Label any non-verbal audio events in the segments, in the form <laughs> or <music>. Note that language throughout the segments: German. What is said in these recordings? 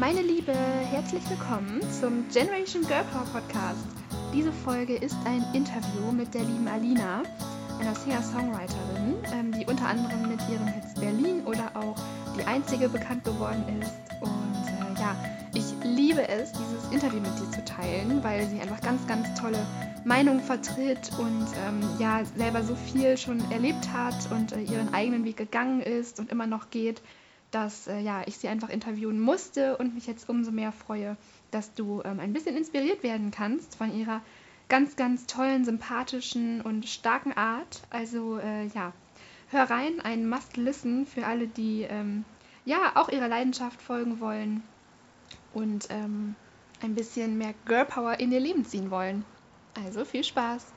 Meine Liebe, herzlich willkommen zum Generation Girl Power Podcast. Diese Folge ist ein Interview mit der lieben Alina, einer Singer-Songwriterin, ähm, die unter anderem mit ihren Hits Berlin oder auch Die Einzige bekannt geworden ist. Und äh, ja, ich liebe es, dieses Interview mit dir zu teilen, weil sie einfach ganz, ganz tolle Meinungen vertritt und ähm, ja, selber so viel schon erlebt hat und äh, ihren eigenen Weg gegangen ist und immer noch geht dass äh, ja, ich sie einfach interviewen musste und mich jetzt umso mehr freue, dass du ähm, ein bisschen inspiriert werden kannst von ihrer ganz, ganz tollen, sympathischen und starken Art. Also äh, ja, hör rein, ein Must-Listen für alle, die ähm, ja auch ihrer Leidenschaft folgen wollen und ähm, ein bisschen mehr Girl Power in ihr Leben ziehen wollen. Also viel Spaß!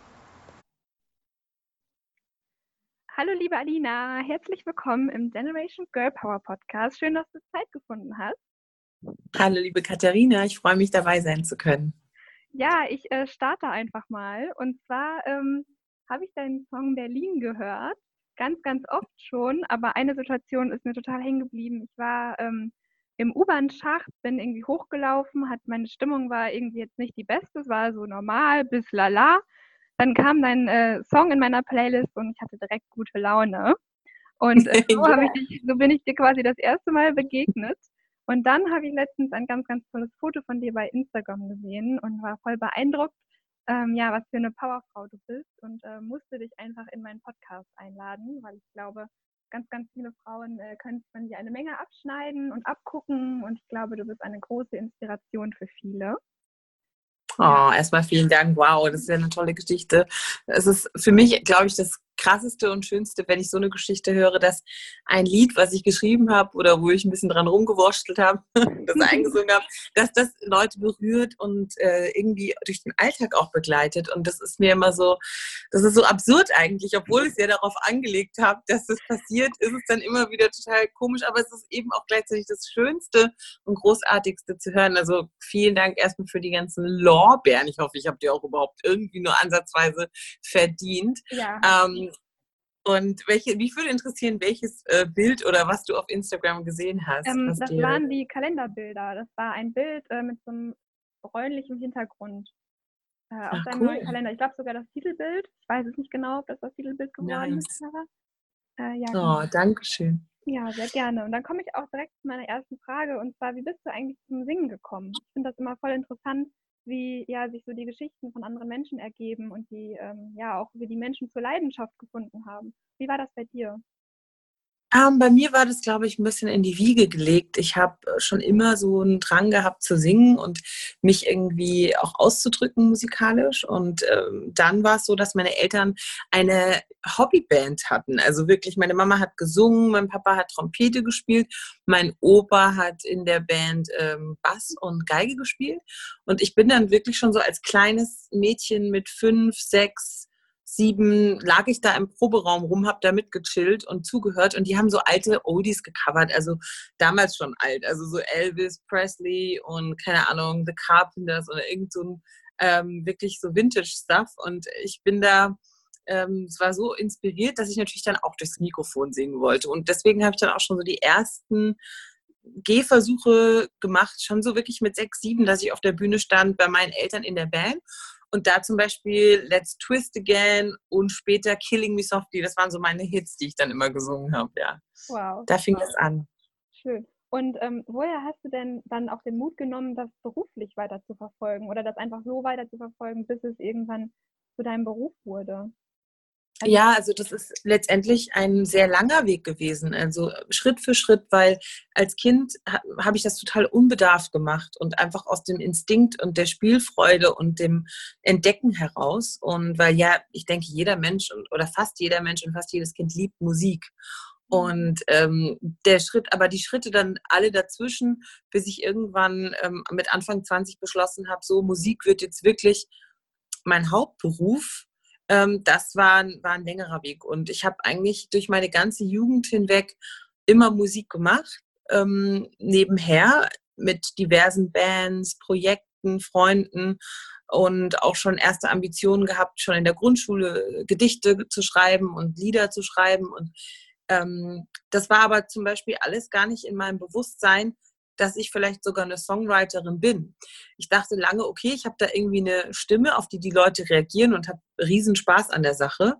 Hallo liebe Alina, herzlich willkommen im Generation Girl Power Podcast. Schön, dass du Zeit gefunden hast. Hallo liebe Katharina, ich freue mich dabei sein zu können. Ja, ich äh, starte einfach mal. Und zwar ähm, habe ich deinen Song Berlin gehört, ganz, ganz oft schon, aber eine Situation ist mir total hängen geblieben. Ich war ähm, im U-Bahn-Schacht, bin irgendwie hochgelaufen, hat meine Stimmung war irgendwie jetzt nicht die beste, es war so normal bis lala. Dann kam dein äh, Song in meiner Playlist und ich hatte direkt gute Laune. Und äh, <laughs> so, ja. dich, so bin ich dir quasi das erste Mal begegnet. Und dann habe ich letztens ein ganz, ganz tolles Foto von dir bei Instagram gesehen und war voll beeindruckt, ähm, ja, was für eine Powerfrau du bist und äh, musste dich einfach in meinen Podcast einladen, weil ich glaube, ganz, ganz viele Frauen äh, können von dir eine Menge abschneiden und abgucken und ich glaube, du bist eine große Inspiration für viele. Oh, erstmal vielen Dank. Wow, das ist ja eine tolle Geschichte. Es ist für mich, glaube ich, das krasseste und schönste, wenn ich so eine Geschichte höre, dass ein Lied, was ich geschrieben habe oder wo ich ein bisschen dran rumgewurschtelt habe, <laughs> das <laughs> eingesungen habe, dass das Leute berührt und äh, irgendwie durch den Alltag auch begleitet. Und das ist mir immer so, das ist so absurd eigentlich, obwohl ich es ja darauf angelegt habe, dass das passiert, ist es dann immer wieder total komisch, aber es ist eben auch gleichzeitig das Schönste und Großartigste zu hören. Also vielen Dank erstmal für die ganzen Lorbeeren. Ich hoffe, ich habe die auch überhaupt irgendwie nur ansatzweise verdient. Ja. Ähm, und welche, mich würde interessieren, welches äh, Bild oder was du auf Instagram gesehen hast. Ähm, das waren die Kalenderbilder. Das war ein Bild äh, mit so einem bräunlichen Hintergrund äh, auf Ach, deinem cool. neuen Kalender. Ich glaube sogar das Titelbild. Ich weiß es nicht genau, ob das das Titelbild geworden nice. ist. Äh, ja, oh, genau. danke schön. Ja, sehr gerne. Und dann komme ich auch direkt zu meiner ersten Frage. Und zwar, wie bist du eigentlich zum Singen gekommen? Ich finde das immer voll interessant, wie ja sich so die Geschichten von anderen Menschen ergeben und die ähm, ja auch wie die Menschen zur Leidenschaft gefunden haben. Wie war das bei dir? Ähm, bei mir war das, glaube ich, ein bisschen in die Wiege gelegt. Ich habe schon immer so einen Drang gehabt zu singen und mich irgendwie auch auszudrücken musikalisch. Und ähm, dann war es so, dass meine Eltern eine Hobbyband hatten. Also wirklich, meine Mama hat gesungen, mein Papa hat Trompete gespielt, mein Opa hat in der Band ähm, Bass und Geige gespielt. Und ich bin dann wirklich schon so als kleines Mädchen mit fünf, sechs, sieben lag ich da im Proberaum rum, habe da mitgechillt und zugehört und die haben so alte Oldies gecovert, also damals schon alt, also so Elvis Presley und keine Ahnung, The Carpenters oder irgend so ein ähm, wirklich so Vintage-Stuff und ich bin da ähm, es war so inspiriert, dass ich natürlich dann auch durchs Mikrofon singen wollte und deswegen habe ich dann auch schon so die ersten Gehversuche gemacht, schon so wirklich mit sechs, sieben, dass ich auf der Bühne stand bei meinen Eltern in der Band und da zum Beispiel Let's Twist Again und später Killing Me Softly, das waren so meine Hits, die ich dann immer gesungen habe, ja. Wow. Da fing es an. Schön. Und ähm, woher hast du denn dann auch den Mut genommen, das beruflich weiter zu verfolgen oder das einfach so weiter zu verfolgen, bis es irgendwann zu deinem Beruf wurde? Ja, also das ist letztendlich ein sehr langer Weg gewesen. Also Schritt für Schritt, weil als Kind habe ich das total unbedarft gemacht und einfach aus dem Instinkt und der Spielfreude und dem Entdecken heraus. Und weil ja, ich denke, jeder Mensch oder fast jeder Mensch und fast jedes Kind liebt Musik. Und ähm, der Schritt, aber die Schritte dann alle dazwischen, bis ich irgendwann ähm, mit Anfang 20 beschlossen habe, so Musik wird jetzt wirklich mein Hauptberuf ähm, das war, war ein längerer Weg. Und ich habe eigentlich durch meine ganze Jugend hinweg immer Musik gemacht, ähm, nebenher mit diversen Bands, Projekten, Freunden und auch schon erste Ambitionen gehabt, schon in der Grundschule Gedichte zu schreiben und Lieder zu schreiben. Und ähm, das war aber zum Beispiel alles gar nicht in meinem Bewusstsein, dass ich vielleicht sogar eine Songwriterin bin. Ich dachte lange, okay, ich habe da irgendwie eine Stimme, auf die die Leute reagieren und habe riesen Spaß an der Sache.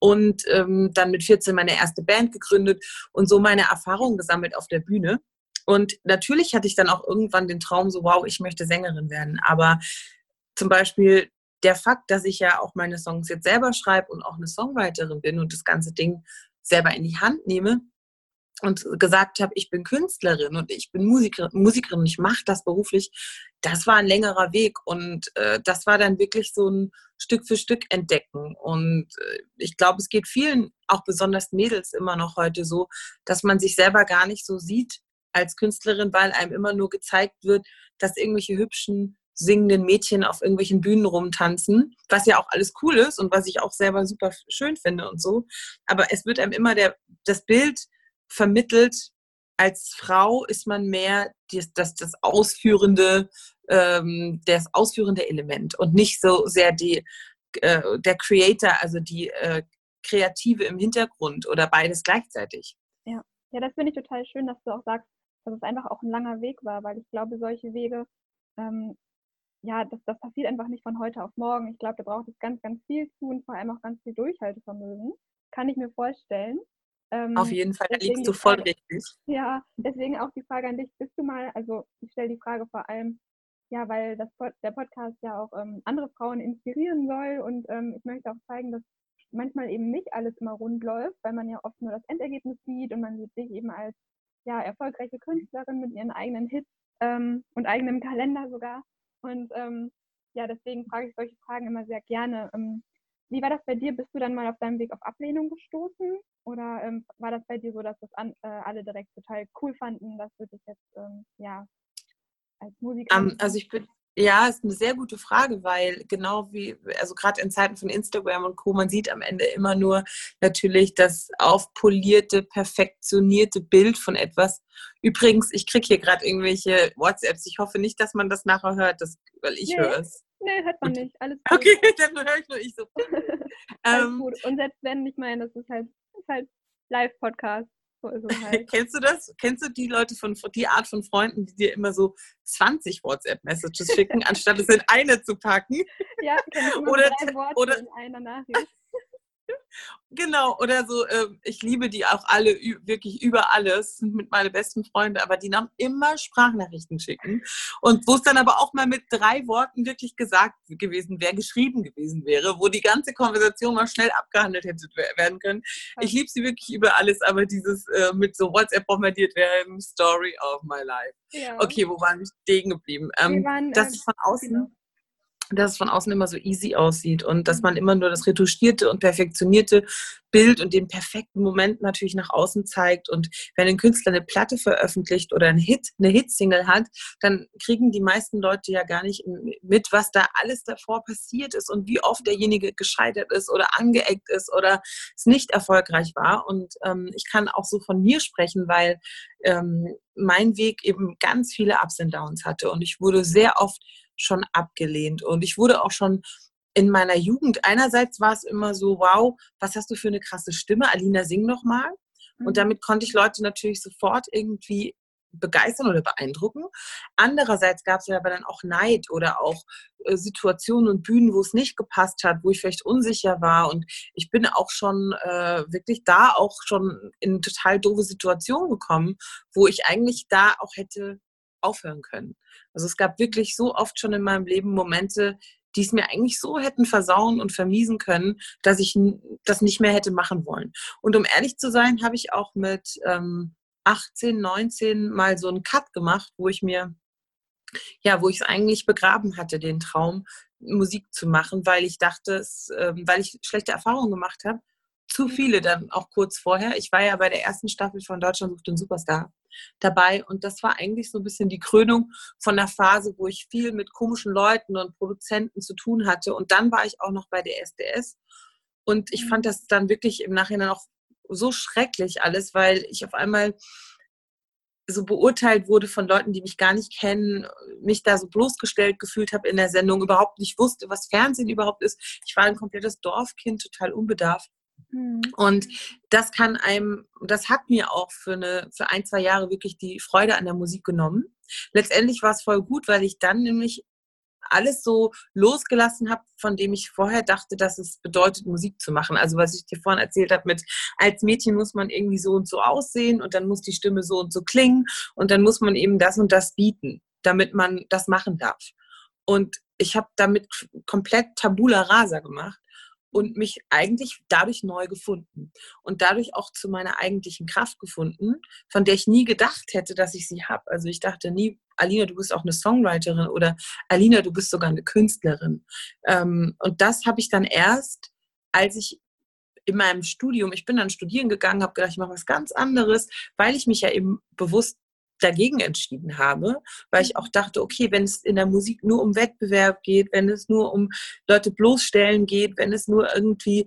Und ähm, dann mit 14 meine erste Band gegründet und so meine Erfahrungen gesammelt auf der Bühne. Und natürlich hatte ich dann auch irgendwann den Traum, so wow, ich möchte Sängerin werden. Aber zum Beispiel der Fakt, dass ich ja auch meine Songs jetzt selber schreibe und auch eine Songwriterin bin und das ganze Ding selber in die Hand nehme und gesagt habe, ich bin Künstlerin und ich bin Musikerin, Musikerin und ich mache das beruflich, das war ein längerer Weg und äh, das war dann wirklich so ein Stück für Stück entdecken. Und äh, ich glaube, es geht vielen, auch besonders Mädels immer noch heute so, dass man sich selber gar nicht so sieht als Künstlerin, weil einem immer nur gezeigt wird, dass irgendwelche hübschen singenden Mädchen auf irgendwelchen Bühnen rumtanzen, was ja auch alles cool ist und was ich auch selber super schön finde und so. Aber es wird einem immer der, das Bild vermittelt, als Frau ist man mehr das, das, das ausführende, ähm, das ausführende Element und nicht so sehr die, äh, der Creator, also die äh, Kreative im Hintergrund oder beides gleichzeitig. Ja. ja, das finde ich total schön, dass du auch sagst, dass es einfach auch ein langer Weg war, weil ich glaube, solche Wege ähm, ja, das, das passiert einfach nicht von heute auf morgen. Ich glaube, da braucht es ganz, ganz viel und vor allem auch ganz viel Durchhaltevermögen. Kann ich mir vorstellen. Ähm, auf jeden Fall, da liegst du voll Frage, richtig. Ja, deswegen auch die Frage an dich, bist du mal, also ich stelle die Frage vor allem, ja, weil das, der Podcast ja auch ähm, andere Frauen inspirieren soll und ähm, ich möchte auch zeigen, dass manchmal eben nicht alles immer rund läuft, weil man ja oft nur das Endergebnis sieht und man sieht sich eben als ja, erfolgreiche Künstlerin mit ihren eigenen Hits ähm, und eigenem Kalender sogar. Und ähm, ja, deswegen frage ich solche Fragen immer sehr gerne. Ähm, wie war das bei dir? Bist du dann mal auf deinem Weg auf Ablehnung gestoßen? Oder ähm, war das bei dir so, dass das an, äh, alle direkt total cool fanden, dass du dich jetzt ähm, ja als Musiker. Um, also ich bin ja, ist eine sehr gute Frage, weil genau wie, also gerade in Zeiten von Instagram und Co., man sieht am Ende immer nur natürlich das aufpolierte, perfektionierte Bild von etwas. Übrigens, ich kriege hier gerade irgendwelche WhatsApps. Ich hoffe nicht, dass man das nachher hört, das, weil ich nee, höre es. Nee, hört man nicht. Alles gut. Okay, <laughs> dann höre ich nur ich so. <laughs> Alles ähm, gut. Und selbst wenn, ich meine, das ist halt, ist halt Live-Podcast. So halt. <laughs> Kennst du das? Kennst du die Leute von die Art von Freunden, die dir immer so 20 WhatsApp-Messages schicken, anstatt es in eine zu packen? Ja, oder, oder, in einer Nachricht. Genau, oder so, äh, ich liebe die auch alle, wirklich über alles, sind mit meine besten Freunden, aber die haben immer Sprachnachrichten schicken. Und wo es dann aber auch mal mit drei Worten wirklich gesagt gewesen wäre, geschrieben gewesen wäre, wo die ganze Konversation mal schnell abgehandelt hätte werden können. Ich liebe sie wirklich über alles, aber dieses äh, mit so WhatsApp bombardiert werden, Story of my life. Ja. Okay, wo waren wir stehen geblieben? Ähm, wir waren, dass äh, ich von außen. Genau dass es von außen immer so easy aussieht und dass man immer nur das retuschierte und perfektionierte Bild und den perfekten Moment natürlich nach außen zeigt. Und wenn ein Künstler eine Platte veröffentlicht oder ein Hit, eine Hitsingle hat, dann kriegen die meisten Leute ja gar nicht mit, was da alles davor passiert ist und wie oft derjenige gescheitert ist oder angeeckt ist oder es nicht erfolgreich war. Und ähm, ich kann auch so von mir sprechen, weil ähm, mein Weg eben ganz viele Ups und Downs hatte und ich wurde sehr oft schon abgelehnt. Und ich wurde auch schon in meiner Jugend, einerseits war es immer so, wow, was hast du für eine krasse Stimme, Alina, sing noch mal. Und mhm. damit konnte ich Leute natürlich sofort irgendwie begeistern oder beeindrucken. Andererseits gab es ja aber dann auch Neid oder auch äh, Situationen und Bühnen, wo es nicht gepasst hat, wo ich vielleicht unsicher war. Und ich bin auch schon äh, wirklich da auch schon in total doofe Situationen gekommen, wo ich eigentlich da auch hätte aufhören können. Also es gab wirklich so oft schon in meinem Leben Momente, die es mir eigentlich so hätten versauen und vermiesen können, dass ich das nicht mehr hätte machen wollen. Und um ehrlich zu sein, habe ich auch mit ähm, 18, 19 mal so einen Cut gemacht, wo ich mir, ja, wo ich es eigentlich begraben hatte, den Traum, Musik zu machen, weil ich dachte, es, äh, weil ich schlechte Erfahrungen gemacht habe. Zu viele dann auch kurz vorher. Ich war ja bei der ersten Staffel von Deutschland sucht den Superstar dabei. Und das war eigentlich so ein bisschen die Krönung von der Phase, wo ich viel mit komischen Leuten und Produzenten zu tun hatte. Und dann war ich auch noch bei der SDS. Und ich fand mhm. das dann wirklich im Nachhinein auch so schrecklich alles, weil ich auf einmal so beurteilt wurde von Leuten, die mich gar nicht kennen, mich da so bloßgestellt gefühlt habe in der Sendung, überhaupt nicht wusste, was Fernsehen überhaupt ist. Ich war ein komplettes Dorfkind, total unbedarft. Mhm. Und das kann einem, das hat mir auch für, eine, für ein, zwei Jahre wirklich die Freude an der Musik genommen. Letztendlich war es voll gut, weil ich dann nämlich alles so losgelassen habe, von dem ich vorher dachte, dass es bedeutet, Musik zu machen. Also was ich dir vorhin erzählt habe, mit als Mädchen muss man irgendwie so und so aussehen und dann muss die Stimme so und so klingen und dann muss man eben das und das bieten, damit man das machen darf. Und ich habe damit komplett Tabula Rasa gemacht und mich eigentlich dadurch neu gefunden und dadurch auch zu meiner eigentlichen Kraft gefunden, von der ich nie gedacht hätte, dass ich sie habe. Also ich dachte nie, Alina, du bist auch eine Songwriterin oder Alina, du bist sogar eine Künstlerin. Ähm, und das habe ich dann erst, als ich in meinem Studium, ich bin dann studieren gegangen, habe gedacht, ich mache was ganz anderes, weil ich mich ja eben bewusst dagegen entschieden habe, weil ich mhm. auch dachte, okay, wenn es in der Musik nur um Wettbewerb geht, wenn es nur um Leute bloßstellen geht, wenn es nur irgendwie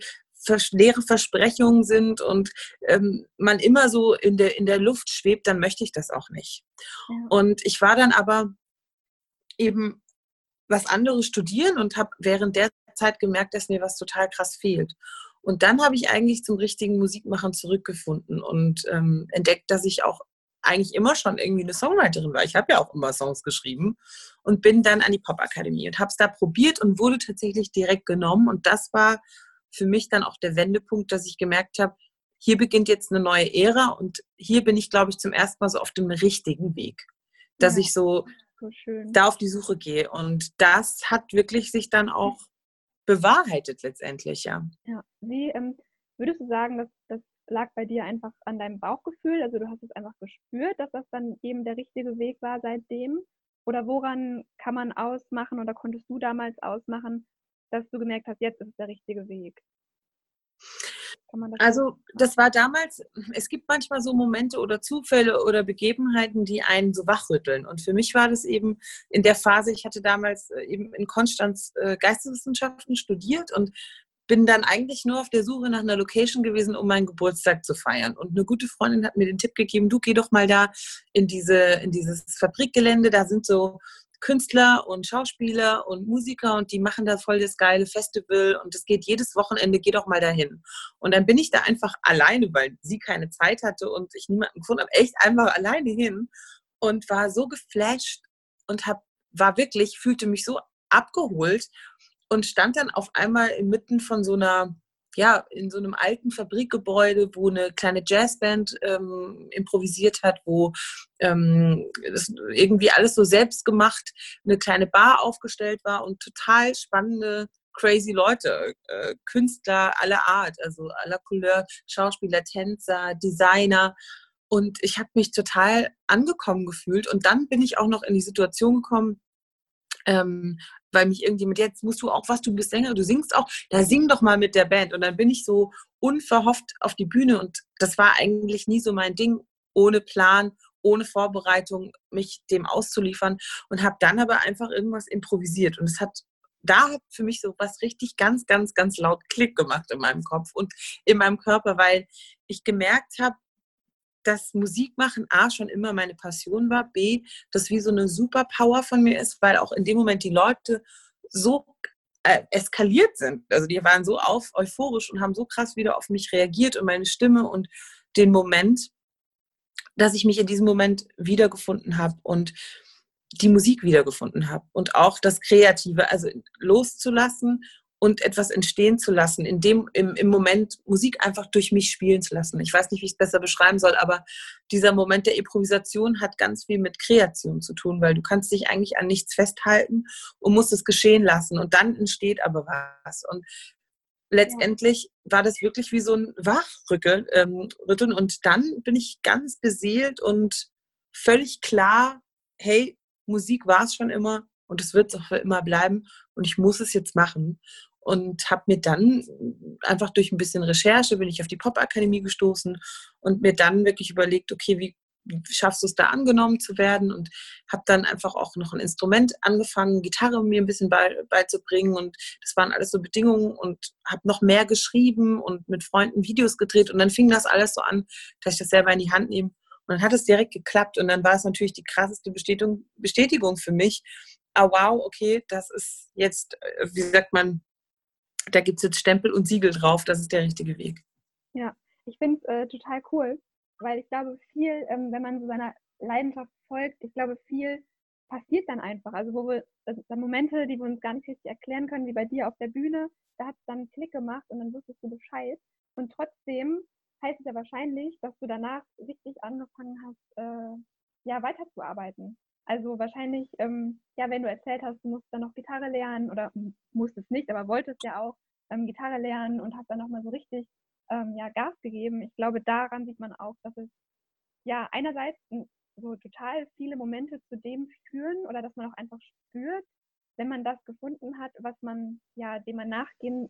leere Versprechungen sind und ähm, man immer so in der, in der Luft schwebt, dann möchte ich das auch nicht. Ja. Und ich war dann aber eben was anderes studieren und habe während der Zeit gemerkt, dass mir was total krass fehlt. Und dann habe ich eigentlich zum richtigen Musikmachen zurückgefunden und ähm, entdeckt, dass ich auch eigentlich immer schon irgendwie eine Songwriterin war. Ich habe ja auch immer Songs geschrieben und bin dann an die Popakademie und habe es da probiert und wurde tatsächlich direkt genommen. Und das war für mich dann auch der Wendepunkt, dass ich gemerkt habe, hier beginnt jetzt eine neue Ära und hier bin ich, glaube ich, zum ersten Mal so auf dem richtigen Weg, dass ja, ich so, so da auf die Suche gehe. Und das hat wirklich sich dann auch bewahrheitet letztendlich, ja. Ja, wie ähm, würdest du sagen, dass, dass lag bei dir einfach an deinem Bauchgefühl? Also du hast es einfach gespürt, dass das dann eben der richtige Weg war seitdem? Oder woran kann man ausmachen oder konntest du damals ausmachen, dass du gemerkt hast, jetzt ist es der richtige Weg? Das also das war damals, es gibt manchmal so Momente oder Zufälle oder Begebenheiten, die einen so wachrütteln. Und für mich war das eben in der Phase, ich hatte damals äh, eben in Konstanz äh, Geisteswissenschaften studiert und bin dann eigentlich nur auf der Suche nach einer Location gewesen, um meinen Geburtstag zu feiern. Und eine gute Freundin hat mir den Tipp gegeben, du geh doch mal da in, diese, in dieses Fabrikgelände, da sind so Künstler und Schauspieler und Musiker und die machen da voll das geile Festival und es geht jedes Wochenende, geh doch mal dahin. Und dann bin ich da einfach alleine, weil sie keine Zeit hatte und ich niemanden gefunden habe, echt einfach alleine hin und war so geflasht und hab, war wirklich, fühlte mich so abgeholt und stand dann auf einmal inmitten von so einer, ja, in so einem alten Fabrikgebäude, wo eine kleine Jazzband ähm, improvisiert hat, wo ähm, irgendwie alles so selbst gemacht, eine kleine Bar aufgestellt war und total spannende crazy Leute, äh, Künstler aller Art, also aller Couleur, Schauspieler, Tänzer, Designer. Und ich habe mich total angekommen gefühlt. Und dann bin ich auch noch in die Situation gekommen, ähm, weil mich irgendjemand, jetzt musst du auch was, du bist Sänger, du singst auch, da sing doch mal mit der Band. Und dann bin ich so unverhofft auf die Bühne und das war eigentlich nie so mein Ding, ohne Plan, ohne Vorbereitung, mich dem auszuliefern und habe dann aber einfach irgendwas improvisiert. Und es hat da hat für mich so was richtig ganz, ganz, ganz laut Klick gemacht in meinem Kopf und in meinem Körper, weil ich gemerkt habe, dass Musikmachen A schon immer meine Passion war, B, das wie so eine Superpower von mir ist, weil auch in dem Moment die Leute so äh, eskaliert sind. Also die waren so auf, euphorisch und haben so krass wieder auf mich reagiert und meine Stimme und den Moment, dass ich mich in diesem Moment wiedergefunden habe und die Musik wiedergefunden habe und auch das Kreative, also loszulassen und etwas entstehen zu lassen, in dem, im, im Moment Musik einfach durch mich spielen zu lassen. Ich weiß nicht, wie ich es besser beschreiben soll, aber dieser Moment der Improvisation hat ganz viel mit Kreation zu tun, weil du kannst dich eigentlich an nichts festhalten und musst es geschehen lassen und dann entsteht aber was. Und letztendlich war das wirklich wie so ein Wachrütteln ähm, und dann bin ich ganz beseelt und völlig klar, hey, Musik war es schon immer und es wird es auch für immer bleiben und ich muss es jetzt machen und habe mir dann einfach durch ein bisschen Recherche bin ich auf die Popakademie gestoßen und mir dann wirklich überlegt, okay, wie, schaffst du es da angenommen zu werden und habe dann einfach auch noch ein Instrument angefangen, Gitarre mir ein bisschen bei, beizubringen und das waren alles so Bedingungen und habe noch mehr geschrieben und mit Freunden Videos gedreht und dann fing das alles so an, dass ich das selber in die Hand nehme und dann hat es direkt geklappt und dann war es natürlich die krasseste Bestätigung, Bestätigung für mich. Ah, wow, okay, das ist jetzt, äh, wie sagt man, da gibt es jetzt Stempel und Siegel drauf, das ist der richtige Weg. Ja, ich finde es äh, total cool, weil ich glaube, viel, ähm, wenn man so seiner Leidenschaft folgt, ich glaube, viel passiert dann einfach. Also wo wir, also Momente, die wir uns gar nicht richtig erklären können, wie bei dir auf der Bühne, da hat es dann einen Klick gemacht und dann wusstest du Bescheid. Und trotzdem heißt es ja wahrscheinlich, dass du danach richtig angefangen hast, äh, ja, weiterzuarbeiten. Also wahrscheinlich, ähm, ja, wenn du erzählt hast, du musst dann noch Gitarre lernen oder musstest nicht, aber wolltest ja auch ähm, Gitarre lernen und hast dann nochmal so richtig ähm, ja, Gas gegeben. Ich glaube, daran sieht man auch, dass es ja einerseits so total viele Momente zu dem führen oder dass man auch einfach spürt, wenn man das gefunden hat, was man, ja, dem man nachgehen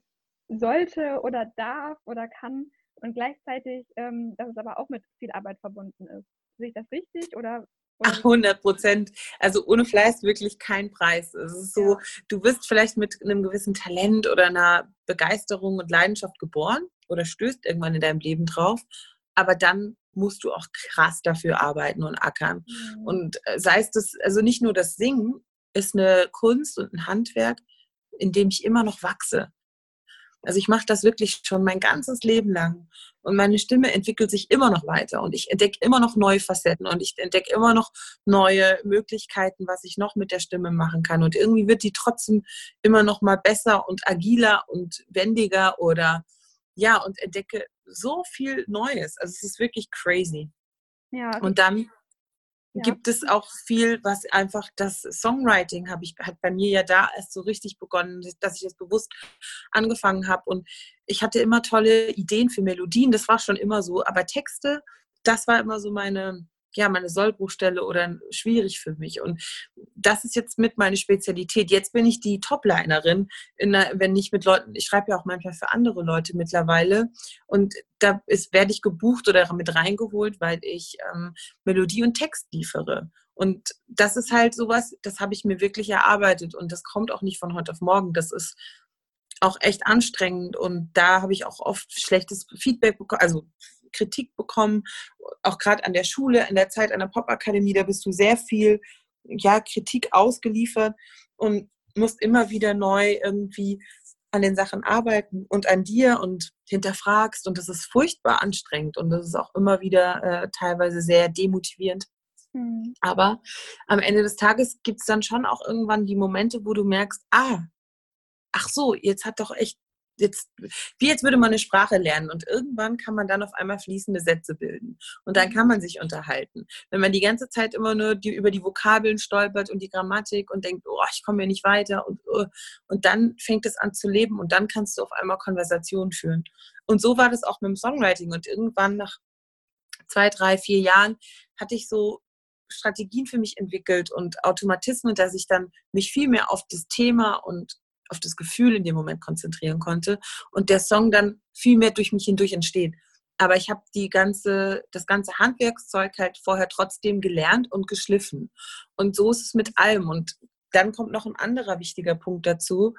sollte oder darf oder kann und gleichzeitig, ähm, dass es aber auch mit viel Arbeit verbunden ist. Sehe ich das richtig oder Ach, 100 Prozent. Also ohne Fleiß wirklich kein Preis. Es ist so, du bist vielleicht mit einem gewissen Talent oder einer Begeisterung und Leidenschaft geboren oder stößt irgendwann in deinem Leben drauf. Aber dann musst du auch krass dafür arbeiten und ackern. Mhm. Und äh, sei es das, also nicht nur das Singen ist eine Kunst und ein Handwerk, in dem ich immer noch wachse. Also ich mache das wirklich schon mein ganzes Leben lang. Und meine Stimme entwickelt sich immer noch weiter. Und ich entdecke immer noch neue Facetten und ich entdecke immer noch neue Möglichkeiten, was ich noch mit der Stimme machen kann. Und irgendwie wird die trotzdem immer noch mal besser und agiler und wendiger oder ja, und entdecke so viel Neues. Also es ist wirklich crazy. Ja. Und dann ja. gibt es auch viel, was einfach das Songwriting habe ich hat bei mir ja da erst so richtig begonnen, dass ich es bewusst angefangen habe und ich hatte immer tolle Ideen für Melodien, das war schon immer so, aber Texte, das war immer so meine ja, meine Sollbruchstelle oder schwierig für mich. Und das ist jetzt mit meine Spezialität. Jetzt bin ich die Toplinerin, wenn ich mit Leuten, ich schreibe ja auch manchmal für andere Leute mittlerweile. Und da ist, werde ich gebucht oder mit reingeholt, weil ich ähm, Melodie und Text liefere. Und das ist halt sowas, das habe ich mir wirklich erarbeitet. Und das kommt auch nicht von heute auf morgen. Das ist auch echt anstrengend. Und da habe ich auch oft schlechtes Feedback bekommen, also Kritik bekommen, auch gerade an der Schule, in der Zeit an der Popakademie, da bist du sehr viel ja, Kritik ausgeliefert und musst immer wieder neu irgendwie an den Sachen arbeiten und an dir und hinterfragst und das ist furchtbar anstrengend und das ist auch immer wieder äh, teilweise sehr demotivierend. Mhm. Aber am Ende des Tages gibt es dann schon auch irgendwann die Momente, wo du merkst, ah, ach so, jetzt hat doch echt jetzt, wie jetzt würde man eine Sprache lernen und irgendwann kann man dann auf einmal fließende Sätze bilden und dann kann man sich unterhalten. Wenn man die ganze Zeit immer nur die, über die Vokabeln stolpert und die Grammatik und denkt, oh, ich komme hier nicht weiter und, oh, und dann fängt es an zu leben und dann kannst du auf einmal Konversationen führen. Und so war das auch mit dem Songwriting und irgendwann nach zwei, drei, vier Jahren hatte ich so Strategien für mich entwickelt und Automatismen, dass ich dann mich viel mehr auf das Thema und auf das Gefühl in dem Moment konzentrieren konnte und der Song dann viel mehr durch mich hindurch entsteht. Aber ich habe die ganze, das ganze Handwerkszeug halt vorher trotzdem gelernt und geschliffen. Und so ist es mit allem. Und dann kommt noch ein anderer wichtiger Punkt dazu.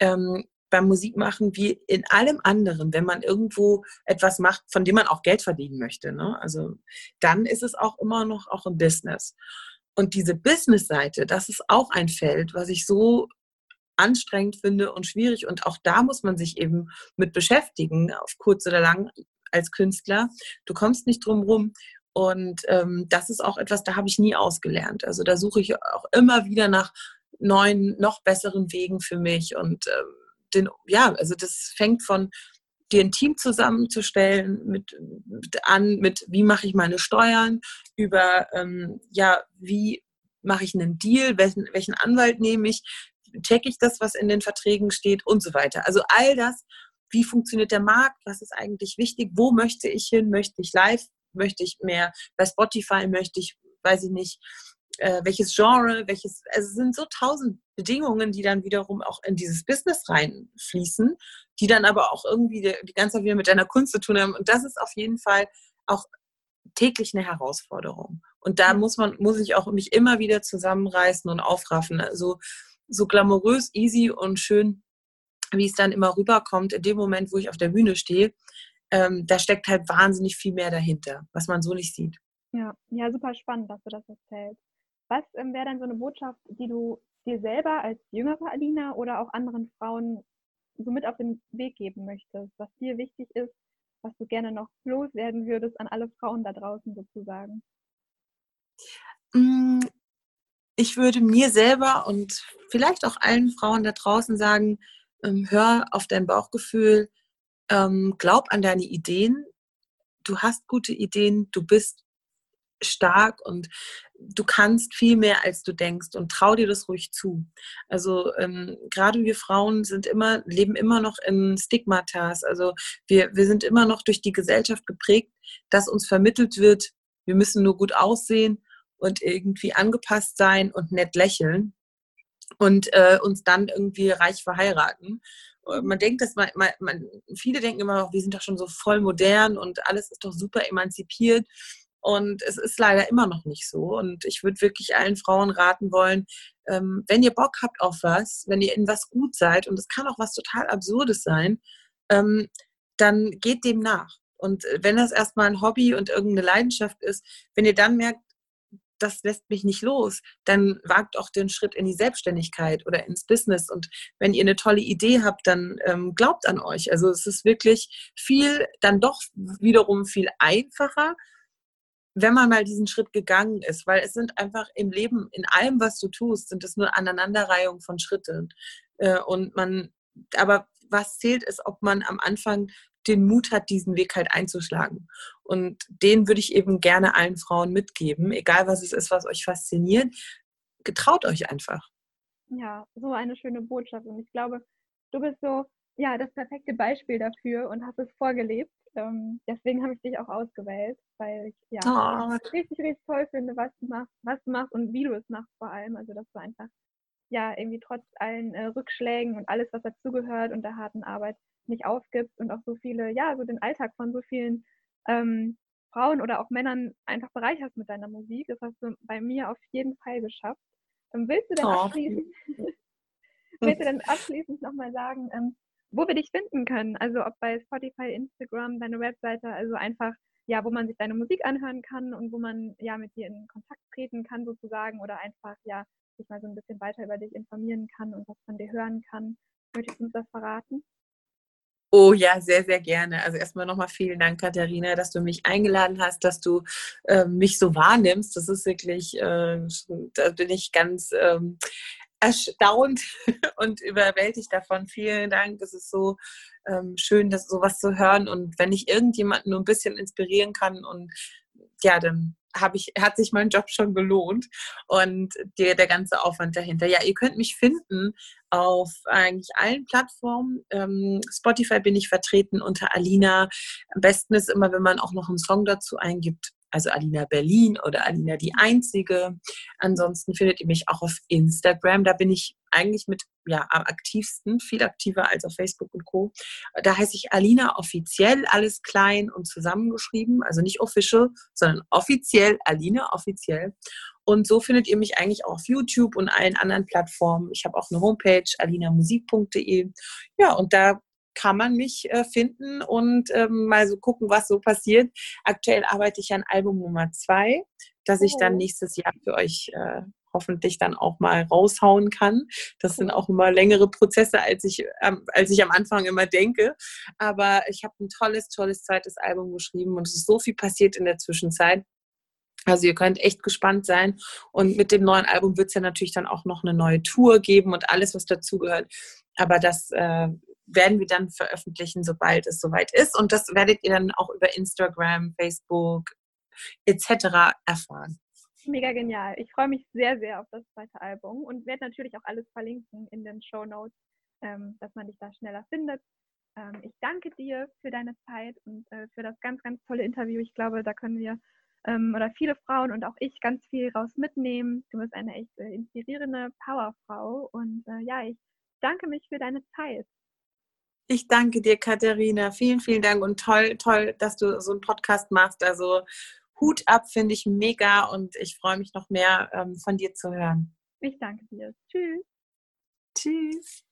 Ähm, beim Musikmachen wie in allem anderen, wenn man irgendwo etwas macht, von dem man auch Geld verdienen möchte, ne? also dann ist es auch immer noch auch ein Business. Und diese Business-Seite, das ist auch ein Feld, was ich so anstrengend finde und schwierig. Und auch da muss man sich eben mit beschäftigen, auf kurz oder lang als Künstler. Du kommst nicht drum rum. Und ähm, das ist auch etwas, da habe ich nie ausgelernt. Also da suche ich auch immer wieder nach neuen, noch besseren Wegen für mich. Und ähm, den, ja, also das fängt von dir ein Team zusammenzustellen mit, mit an, mit wie mache ich meine Steuern, über ähm, ja, wie mache ich einen Deal, welchen, welchen Anwalt nehme ich, checke ich das, was in den Verträgen steht und so weiter. Also all das, wie funktioniert der Markt, was ist eigentlich wichtig, wo möchte ich hin, möchte ich live, möchte ich mehr bei Spotify, möchte ich, weiß ich nicht, äh, welches Genre, welches, also es sind so tausend Bedingungen, die dann wiederum auch in dieses Business reinfließen, die dann aber auch irgendwie die, die ganze Zeit wieder mit deiner Kunst zu tun haben. Und das ist auf jeden Fall auch täglich eine Herausforderung. Und da muss man, muss ich auch mich immer wieder zusammenreißen und aufraffen. Also so glamourös, easy und schön, wie es dann immer rüberkommt, in dem Moment, wo ich auf der Bühne stehe, ähm, da steckt halt wahnsinnig viel mehr dahinter, was man so nicht sieht. Ja, ja, super spannend, dass du das erzählst. Was ähm, wäre dann so eine Botschaft, die du dir selber als jüngere Alina oder auch anderen Frauen so mit auf den Weg geben möchtest, was dir wichtig ist, was du gerne noch loswerden würdest an alle Frauen da draußen sozusagen? Mm, ich würde mir selber und vielleicht auch allen Frauen da draußen sagen, ähm, hör auf dein Bauchgefühl, ähm, glaub an deine Ideen. Du hast gute Ideen, du bist stark und du kannst viel mehr, als du denkst und trau dir das ruhig zu. Also ähm, gerade wir Frauen sind immer, leben immer noch in Stigmatas. Also wir, wir sind immer noch durch die Gesellschaft geprägt, dass uns vermittelt wird, wir müssen nur gut aussehen und irgendwie angepasst sein und nett lächeln und äh, uns dann irgendwie reich verheiraten. Man denkt, dass man, man, man, viele denken immer, wir sind doch schon so voll modern und alles ist doch super emanzipiert. Und es ist leider immer noch nicht so. Und ich würde wirklich allen Frauen raten wollen, ähm, wenn ihr Bock habt auf was, wenn ihr in was gut seid, und es kann auch was total Absurdes sein, ähm, dann geht dem nach. Und wenn das erstmal ein Hobby und irgendeine Leidenschaft ist, wenn ihr dann merkt, das lässt mich nicht los, dann wagt auch den Schritt in die Selbstständigkeit oder ins Business. Und wenn ihr eine tolle Idee habt, dann ähm, glaubt an euch. Also es ist wirklich viel, dann doch wiederum viel einfacher wenn man mal diesen Schritt gegangen ist, weil es sind einfach im Leben, in allem, was du tust, sind es nur Aneinanderreihungen von Schritten. Äh, und man, aber was zählt ist, ob man am Anfang den Mut hat, diesen Weg halt einzuschlagen. Und den würde ich eben gerne allen Frauen mitgeben, egal was es ist, was euch fasziniert. Getraut euch einfach. Ja, so eine schöne Botschaft. Und ich glaube, du bist so, ja, das perfekte Beispiel dafür und hast es vorgelebt. Ähm, deswegen habe ich dich auch ausgewählt, weil ich ja oh. richtig, richtig toll finde, was du machst, was du machst und wie du es machst vor allem. Also dass du einfach ja irgendwie trotz allen äh, Rückschlägen und alles, was dazugehört und der harten Arbeit nicht aufgibst und auch so viele, ja, so den Alltag von so vielen ähm, Frauen oder auch Männern einfach bereicherst mit deiner Musik. Das hast du bei mir auf jeden Fall geschafft. Ähm, willst du denn oh. abschließend, <laughs> willst du denn abschließend nochmal sagen, ähm, wo wir dich finden können. Also ob bei Spotify, Instagram, deine Webseite, also einfach, ja, wo man sich deine Musik anhören kann und wo man ja mit dir in Kontakt treten kann sozusagen oder einfach ja sich mal so ein bisschen weiter über dich informieren kann und was von dir hören kann. Möchtest du uns das verraten? Oh ja, sehr, sehr gerne. Also erstmal nochmal vielen Dank, Katharina, dass du mich eingeladen hast, dass du äh, mich so wahrnimmst. Das ist wirklich, äh, da bin ich ganz ähm, erstaunt <laughs> und überwältigt davon. Vielen Dank. Es ist so ähm, schön, das sowas zu hören. Und wenn ich irgendjemanden nur ein bisschen inspirieren kann und ja, dann habe ich, hat sich mein Job schon gelohnt und der, der ganze Aufwand dahinter. Ja, ihr könnt mich finden auf eigentlich allen Plattformen. Ähm, Spotify bin ich vertreten unter Alina. Am besten ist immer, wenn man auch noch einen Song dazu eingibt, also Alina Berlin oder Alina die Einzige. Ansonsten findet ihr mich auch auf Instagram. Da bin ich eigentlich mit ja am aktivsten, viel aktiver als auf Facebook und Co. Da heiße ich Alina offiziell, alles klein und zusammengeschrieben, also nicht official, sondern offiziell, Alina offiziell. Und so findet ihr mich eigentlich auch auf YouTube und allen anderen Plattformen. Ich habe auch eine Homepage, alinamusik.de. Ja, und da kann man mich äh, finden und ähm, mal so gucken, was so passiert. Aktuell arbeite ich an Album Nummer zwei, das ich dann oh. nächstes Jahr für euch äh, hoffentlich dann auch mal raushauen kann. Das sind auch immer längere Prozesse, als ich, ähm, als ich am Anfang immer denke. Aber ich habe ein tolles, tolles zweites Album geschrieben und es ist so viel passiert in der Zwischenzeit. Also ihr könnt echt gespannt sein. Und mit dem neuen Album wird es ja natürlich dann auch noch eine neue Tour geben und alles, was dazugehört. Aber das äh, werden wir dann veröffentlichen, sobald es soweit ist. Und das werdet ihr dann auch über Instagram, Facebook etc. erfahren. Mega genial. Ich freue mich sehr, sehr auf das zweite Album und werde natürlich auch alles verlinken in den Show Notes, ähm, dass man dich da schneller findet. Ähm, ich danke dir für deine Zeit und äh, für das ganz, ganz tolle Interview. Ich glaube, da können wir ähm, oder viele Frauen und auch ich ganz viel raus mitnehmen. Du bist eine echt äh, inspirierende Powerfrau und äh, ja, ich danke mich für deine Zeit. Ich danke dir, Katharina. Vielen, vielen Dank und toll, toll, dass du so einen Podcast machst. Also Hut ab, finde ich mega und ich freue mich noch mehr ähm, von dir zu hören. Ich danke dir. Tschüss. Tschüss.